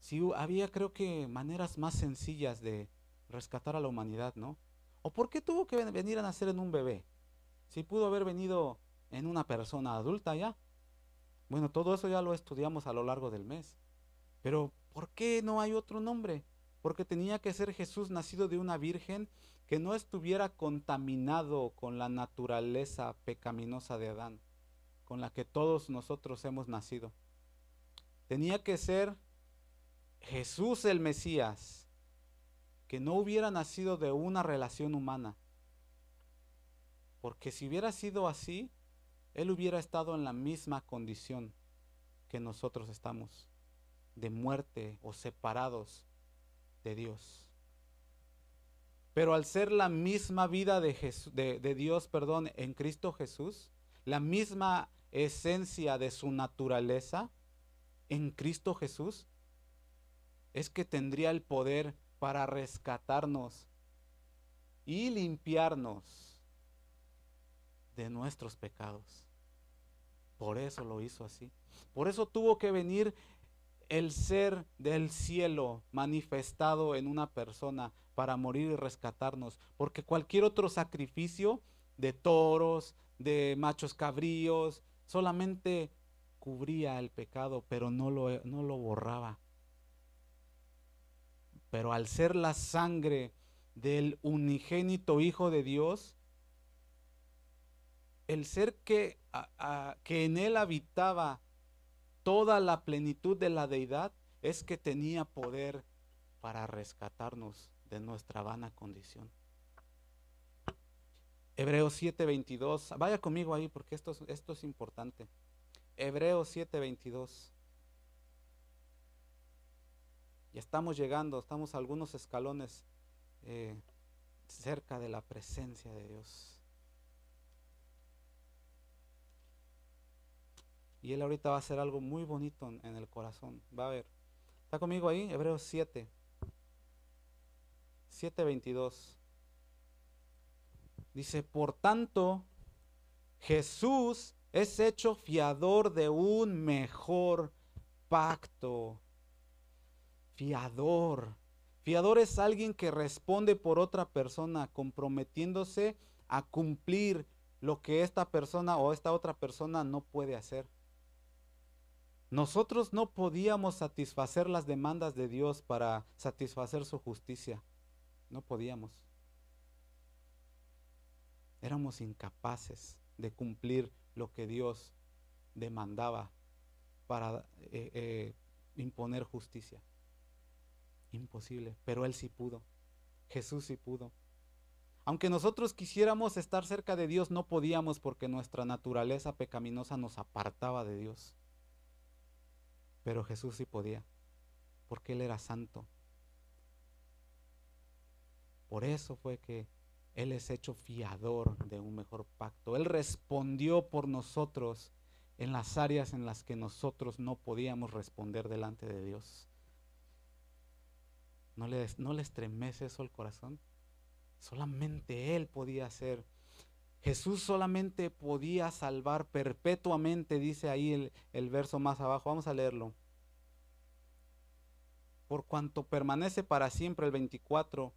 Si había creo que maneras más sencillas de rescatar a la humanidad, ¿no? ¿O por qué tuvo que venir a nacer en un bebé? Si pudo haber venido en una persona adulta ya. Bueno, todo eso ya lo estudiamos a lo largo del mes. Pero ¿por qué no hay otro nombre? Porque tenía que ser Jesús nacido de una virgen que no estuviera contaminado con la naturaleza pecaminosa de Adán, con la que todos nosotros hemos nacido. Tenía que ser Jesús el Mesías, que no hubiera nacido de una relación humana. Porque si hubiera sido así, Él hubiera estado en la misma condición que nosotros estamos, de muerte o separados de Dios. Pero al ser la misma vida de, de, Dios, perdón, en Cristo Jesús, la misma esencia de su naturaleza en Cristo Jesús, es que tendría el poder para rescatarnos y limpiarnos de nuestros pecados. Por eso lo hizo así. Por eso tuvo que venir el ser del cielo manifestado en una persona para morir y rescatarnos. Porque cualquier otro sacrificio de toros, de machos cabríos, solamente cubría el pecado, pero no lo, no lo borraba. Pero al ser la sangre del unigénito Hijo de Dios, el ser que, que en él habitaba toda la plenitud de la deidad, es que tenía poder para rescatarnos de nuestra vana condición. Hebreos 7:22, vaya conmigo ahí porque esto, es importante. Hebreos 7:22. Y estamos llegando, estamos algunos escalones eh, cerca de la presencia de Dios. Y Él ahorita va a hacer algo muy bonito en, el corazón. Va a ver. ¿Está conmigo ahí? Hebreos 7. 7:22. Dice, por tanto, Jesús es hecho fiador de un mejor pacto. Fiador. Fiador es alguien que responde por otra persona, comprometiéndose a cumplir lo que esta persona o esta otra persona no puede hacer. Nosotros no podíamos satisfacer las demandas de Dios para satisfacer su justicia. No podíamos. Éramos incapaces de cumplir lo que Dios demandaba para eh, eh, imponer justicia. Imposible, pero Él sí pudo. Jesús sí pudo. Aunque nosotros quisiéramos estar cerca de Dios, no podíamos porque nuestra naturaleza pecaminosa nos apartaba de Dios. Pero Jesús sí podía, porque Él era santo. Por eso fue que Él es hecho fiador de un mejor pacto. Él respondió por nosotros en las áreas en las que nosotros no podíamos responder delante de Dios. ¿No le, no le estremece eso el corazón? Solamente Él podía hacer. Jesús solamente podía salvar perpetuamente, dice ahí el, el verso más abajo. Vamos a leerlo. Por cuanto permanece para siempre el 24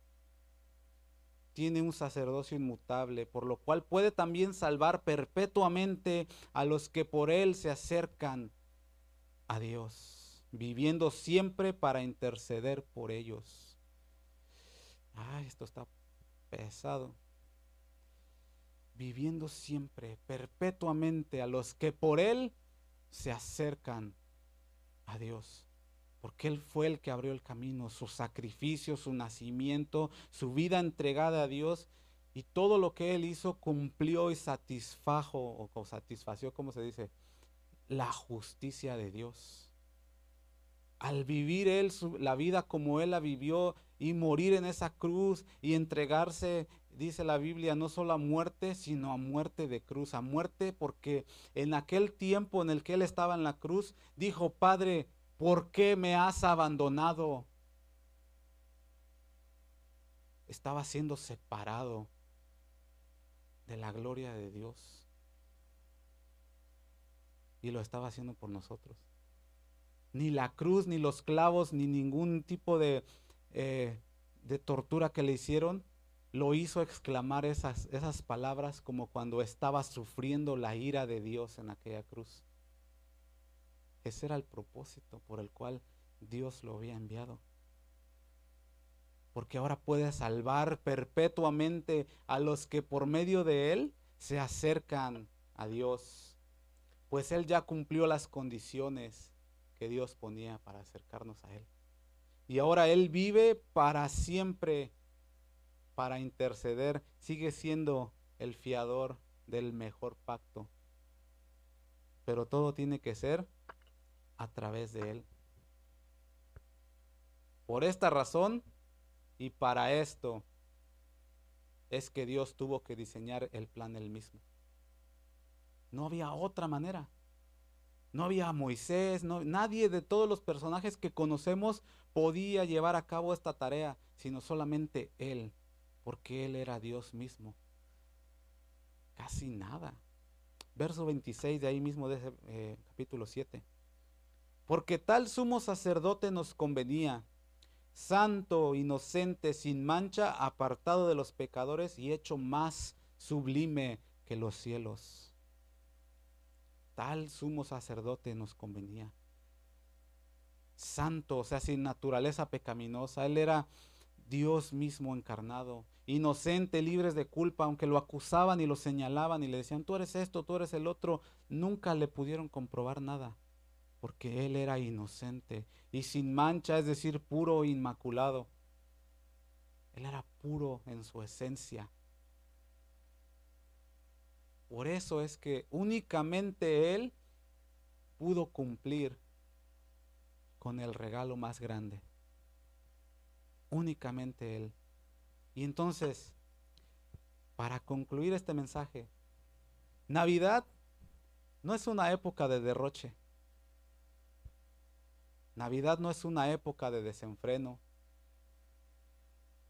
tiene un sacerdocio inmutable, por lo cual puede también salvar perpetuamente a los que por él se acercan a Dios, viviendo siempre para interceder por ellos. Ay, esto está pesado. Viviendo siempre, perpetuamente a los que por él se acercan a Dios porque Él fue el que abrió el camino, su sacrificio, su nacimiento, su vida entregada a Dios y todo lo que Él hizo cumplió y satisfajo o satisfació, como se dice, la justicia de Dios. Al vivir Él la vida como Él la vivió y morir en esa cruz y entregarse, dice la Biblia, no solo a muerte, sino a muerte de cruz, a muerte porque en aquel tiempo en el que Él estaba en la cruz, dijo, Padre, ¿por qué me has abandonado? Estaba siendo separado de la gloria de Dios. Y lo estaba haciendo por nosotros. Ni la cruz, ni los clavos, ni ningún tipo de, eh, de tortura que le hicieron, lo hizo exclamar esas, esas palabras como cuando estaba sufriendo la ira de Dios en aquella cruz. Ese era el propósito por el cual Dios lo había enviado. Porque ahora puede salvar perpetuamente a los que por medio de Él se acercan a Dios. Pues Él ya cumplió las condiciones que Dios ponía para acercarnos a Él. Y ahora Él vive para siempre, para interceder. Sigue siendo el fiador del mejor pacto. Pero todo tiene que ser a través de Él. Por esta razón y para esto es que Dios tuvo que diseñar el plan él mismo. No había otra manera. No había Moisés, no, nadie de todos los personajes que conocemos podía llevar a cabo esta tarea, sino solamente Él, porque Él era Dios mismo. Casi nada. Verso 26 de ahí mismo de ese eh, capítulo 7. Porque tal sumo sacerdote nos convenía, santo, inocente, sin mancha, apartado de los pecadores y hecho más sublime que los cielos. Tal sumo sacerdote nos convenía. Santo, o sea, sin naturaleza pecaminosa. Él era Dios mismo encarnado, inocente, libres de culpa, aunque lo acusaban y lo señalaban y le decían, tú eres esto, tú eres el otro, nunca le pudieron comprobar nada porque él era inocente y sin mancha, es decir, puro e inmaculado. Él era puro en su esencia. Por eso es que únicamente él pudo cumplir con el regalo más grande. Únicamente él. Y entonces, para concluir este mensaje, Navidad no es una época de derroche. Navidad no es una época de desenfreno.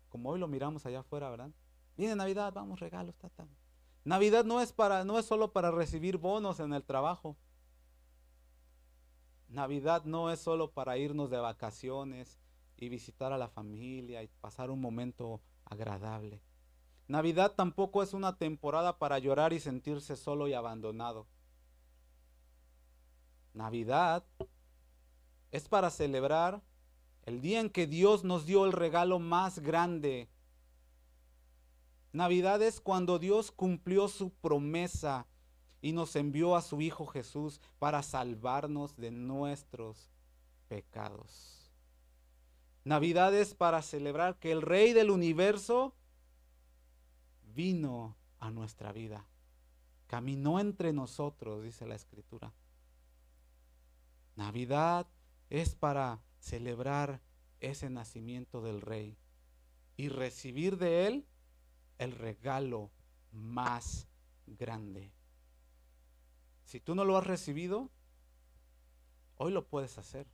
Como hoy lo miramos allá afuera, ¿verdad? Viene Navidad, vamos, regalos, tata. Navidad no es para no es solo para recibir bonos en el trabajo. Navidad no es solo para irnos de vacaciones y visitar a la familia y pasar un momento agradable. Navidad tampoco es una temporada para llorar y sentirse solo y abandonado. Navidad es para celebrar el día en que Dios nos dio el regalo más grande. Navidad es cuando Dios cumplió su promesa y nos envió a su Hijo Jesús para salvarnos de nuestros pecados. Navidad es para celebrar que el Rey del universo vino a nuestra vida, caminó entre nosotros, dice la Escritura. Navidad es para celebrar ese nacimiento del rey y recibir de él el regalo más grande. Si tú no lo has recibido, hoy lo puedes hacer.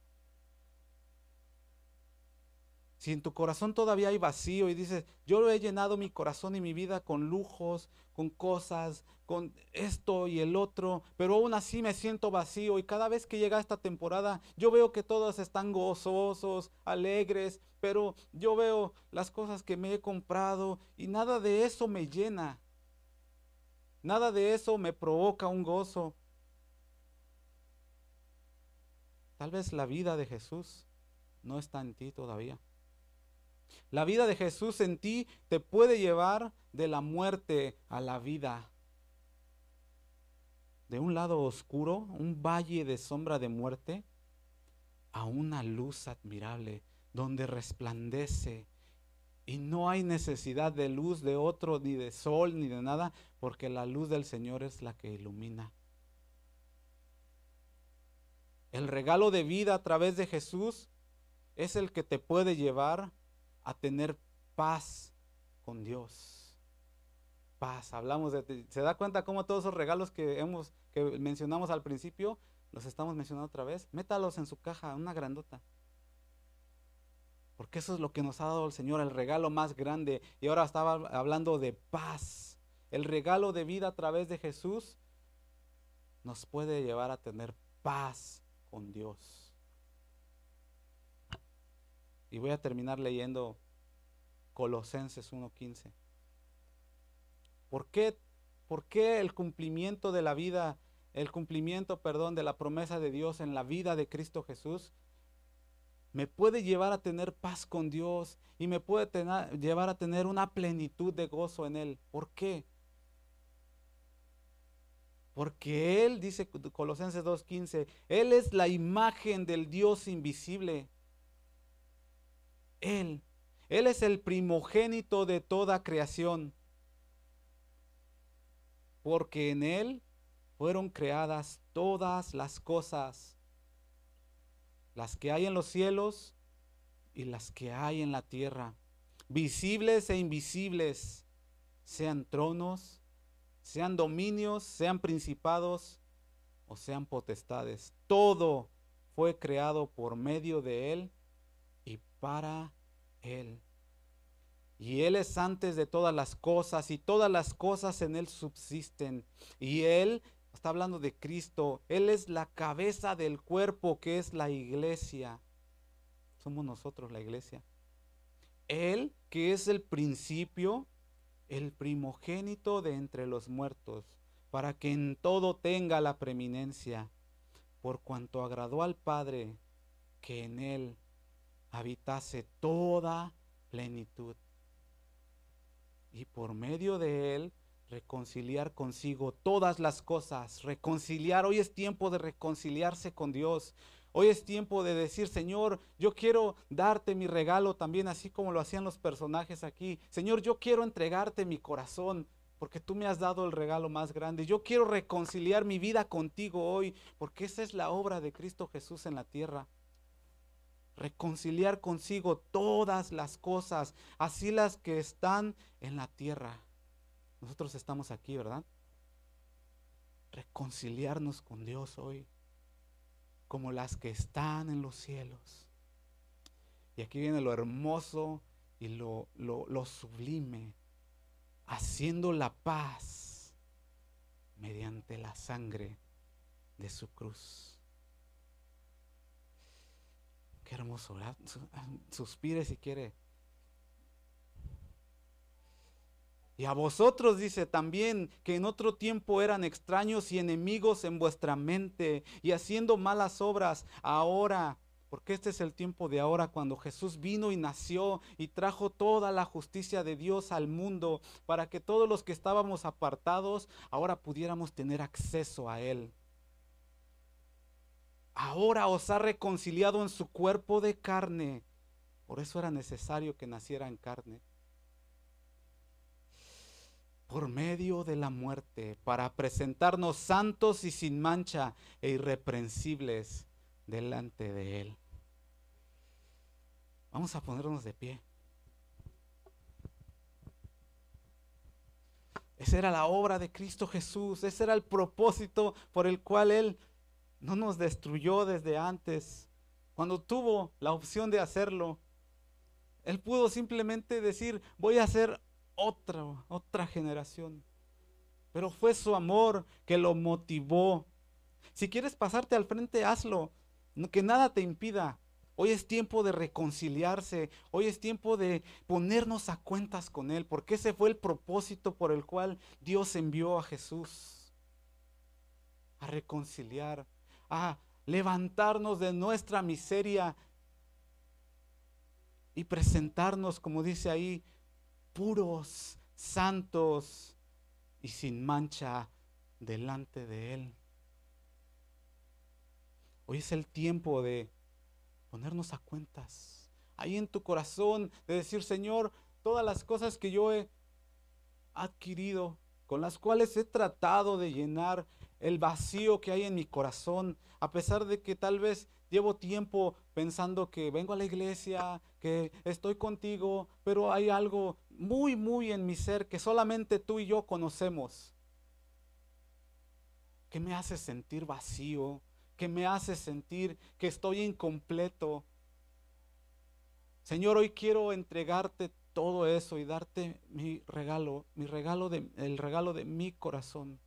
Si en tu corazón todavía hay vacío y dices, yo lo he llenado mi corazón y mi vida con lujos, con cosas, con esto y el otro, pero aún así me siento vacío y cada vez que llega esta temporada yo veo que todos están gozosos, alegres, pero yo veo las cosas que me he comprado y nada de eso me llena. Nada de eso me provoca un gozo. Tal vez la vida de Jesús no está en ti todavía. La vida de Jesús en ti te puede llevar de la muerte a la vida. De un lado oscuro, un valle de sombra de muerte, a una luz admirable donde resplandece. Y no hay necesidad de luz de otro, ni de sol, ni de nada, porque la luz del Señor es la que ilumina. El regalo de vida a través de Jesús es el que te puede llevar a tener paz con Dios. Paz, hablamos de... ¿Se da cuenta cómo todos esos regalos que, hemos, que mencionamos al principio, los estamos mencionando otra vez? Métalos en su caja, una grandota. Porque eso es lo que nos ha dado el Señor, el regalo más grande. Y ahora estaba hablando de paz. El regalo de vida a través de Jesús nos puede llevar a tener paz con Dios. Y voy a terminar leyendo Colosenses 1.15. ¿Por qué, ¿Por qué el cumplimiento de la vida, el cumplimiento, perdón, de la promesa de Dios en la vida de Cristo Jesús me puede llevar a tener paz con Dios y me puede llevar a tener una plenitud de gozo en Él. ¿Por qué? Porque Él, dice Colosenses 2.15, Él es la imagen del Dios invisible. Él, Él es el primogénito de toda creación. Porque en Él fueron creadas todas las cosas las que hay en los cielos y las que hay en la tierra, visibles e invisibles, sean tronos, sean dominios, sean principados o sean potestades. Todo fue creado por medio de Él para Él. Y Él es antes de todas las cosas y todas las cosas en Él subsisten. Y Él Está hablando de Cristo. Él es la cabeza del cuerpo que es la iglesia. Somos nosotros la iglesia. Él que es el principio, el primogénito de entre los muertos, para que en todo tenga la preeminencia, por cuanto agradó al Padre que en él habitase toda plenitud. Y por medio de él reconciliar consigo todas las cosas, reconciliar. Hoy es tiempo de reconciliarse con Dios. Hoy es tiempo de decir, Señor, yo quiero darte mi regalo también, así como lo hacían los personajes aquí. Señor, yo quiero entregarte mi corazón, porque tú me has dado el regalo más grande. Yo quiero reconciliar mi vida contigo hoy, porque esa es la obra de Cristo Jesús en la tierra. Reconciliar consigo todas las cosas, así las que están en la tierra nosotros estamos aquí, ¿verdad? Reconciliarnos con Dios hoy, como las que están en los cielos. Y aquí viene lo hermoso y lo, lo, sublime, haciendo la paz mediante la sangre de su cruz. Qué hermoso, ¿verdad? Suspire si quiere Y a vosotros dice también que en otro tiempo eran extraños y enemigos en vuestra mente y haciendo malas obras ahora. Porque este es el tiempo de ahora cuando Jesús vino y nació y trajo toda la justicia de Dios al mundo para que todos los que estábamos apartados ahora pudiéramos tener acceso a Él. Ahora os ha reconciliado en su cuerpo de carne. Por eso era necesario que naciera en carne por medio de la muerte, para presentarnos santos y sin mancha e irreprensibles delante de Él. Vamos a ponernos de pie. Esa era la obra de Cristo Jesús, ese era el propósito por el cual Él no nos destruyó desde antes. Cuando tuvo la opción de hacerlo, Él pudo simplemente decir, voy a hacer otra, otra generación. Pero fue su amor que lo motivó. Si quieres pasarte al frente, hazlo. Que nada te impida. Hoy es tiempo de reconciliarse. Hoy es tiempo de ponernos a cuentas con Él. Porque ese fue el propósito por el cual Dios envió a Jesús. A reconciliar. A levantarnos de nuestra miseria. Y presentarnos, como dice ahí, puros, santos y sin mancha delante de Él. Hoy es el tiempo de ponernos a cuentas. Ahí en tu corazón de decir, Señor, todas las cosas que yo he adquirido, con las cuales he tratado de llenar el vacío que hay en mi corazón, a pesar de que tal vez llevo tiempo pensando que vengo a la iglesia, que estoy contigo, pero hay algo muy, muy en mi ser que solamente tú y yo conocemos, que me hace sentir vacío, que me hace sentir que estoy incompleto. Señor, hoy quiero entregarte todo eso y darte mi regalo, mi regalo de, el regalo de mi corazón,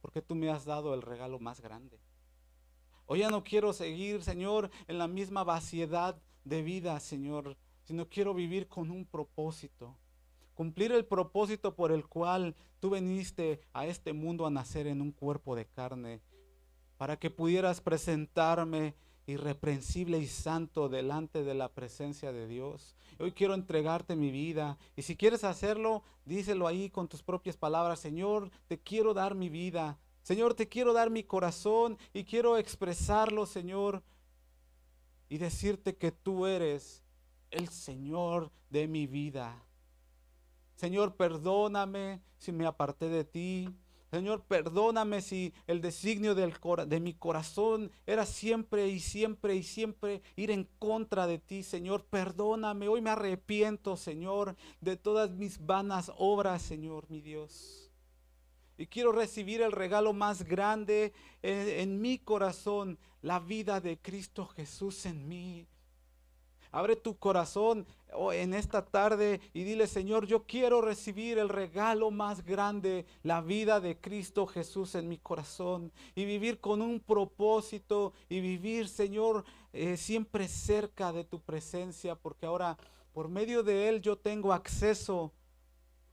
porque tú me has dado el regalo más grande. Hoy ya no quiero seguir, Señor, en la misma vaciedad de vida, Señor, sino quiero vivir con un propósito. Cumplir el propósito por el cual tú viniste a este mundo a nacer en un cuerpo de carne, para que pudieras presentarme irreprensible y santo delante de la presencia de Dios. Hoy quiero entregarte mi vida. Y si quieres hacerlo, díselo ahí con tus propias palabras. Señor, te quiero dar mi vida. Señor, te quiero dar mi corazón y quiero expresarlo, Señor, y decirte que tú eres el Señor de mi vida. Señor, perdóname si me aparté de ti. Señor, perdóname si el designio de mi corazón era siempre y siempre y siempre ir en contra de ti, Señor. Perdóname. Hoy me arrepiento, Señor, de todas mis vanas obras, Señor, mi Dios. Y quiero recibir el regalo más grande en mi corazón, la vida de Cristo Jesús en mí. Abre tu corazón oh, en esta tarde y dile, Señor, yo quiero recibir el regalo más grande, la vida de Cristo Jesús en mi corazón y vivir con un propósito y vivir, Señor, eh, siempre cerca de tu presencia, porque ahora por medio de Él yo tengo acceso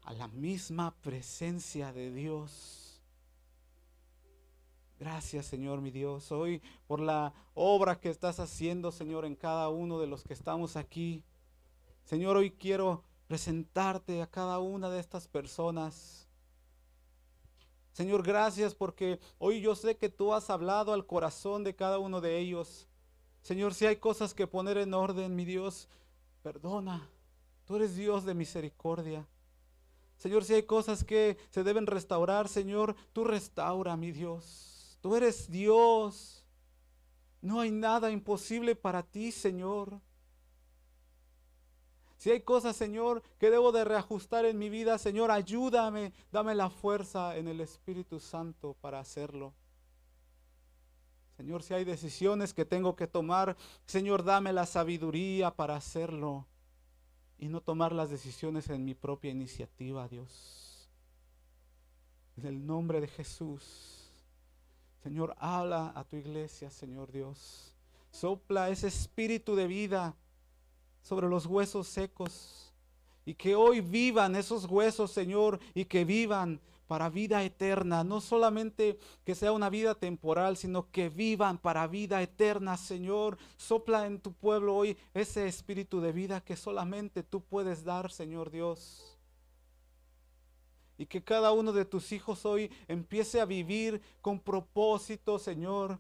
a la misma presencia de Dios. Gracias, Señor, mi Dios, hoy por la obra que estás haciendo, Señor, en cada uno de los que estamos aquí. Señor, hoy quiero presentarte a cada una de estas personas. Señor, gracias porque hoy yo sé que tú has hablado al corazón de cada uno de ellos. Señor, si hay cosas que poner en orden, mi Dios, perdona. Tú eres Dios de misericordia. Señor, si hay cosas que se deben restaurar, Señor, tú restaura, mi Dios. Tú eres Dios. No hay nada imposible para ti, Señor. Si hay cosas, Señor, que debo de reajustar en mi vida, Señor, ayúdame, dame la fuerza en el Espíritu Santo para hacerlo. Señor, si hay decisiones que tengo que tomar, Señor, dame la sabiduría para hacerlo y no tomar las decisiones en mi propia iniciativa, Dios. En el nombre de Jesús. Señor, habla a tu iglesia, Señor Dios. Sopla ese espíritu de vida sobre los huesos secos. Y que hoy vivan esos huesos, Señor, y que vivan para vida eterna. No solamente que sea una vida temporal, sino que vivan para vida eterna, Señor. Sopla en tu pueblo hoy ese espíritu de vida que solamente tú puedes dar, Señor Dios. Y que cada uno de tus hijos hoy empiece a vivir con propósito, Señor.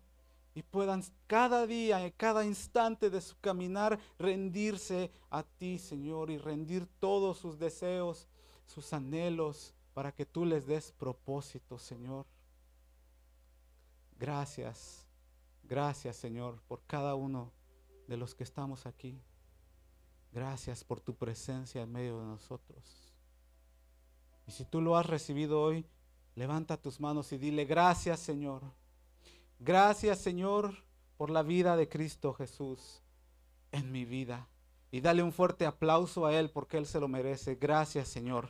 Y puedan cada día, cada instante de su caminar, rendirse a ti, Señor. Y rendir todos sus deseos, sus anhelos, para que tú les des propósito, Señor. Gracias, gracias, Señor, por cada uno de los que estamos aquí. Gracias por tu presencia en medio de nosotros. Y si tú lo has recibido hoy, levanta tus manos y dile, gracias Señor. Gracias Señor por la vida de Cristo Jesús en mi vida. Y dale un fuerte aplauso a Él porque Él se lo merece. Gracias Señor.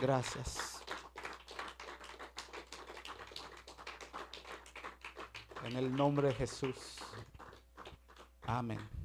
Gracias. En el nombre de Jesús. Amén.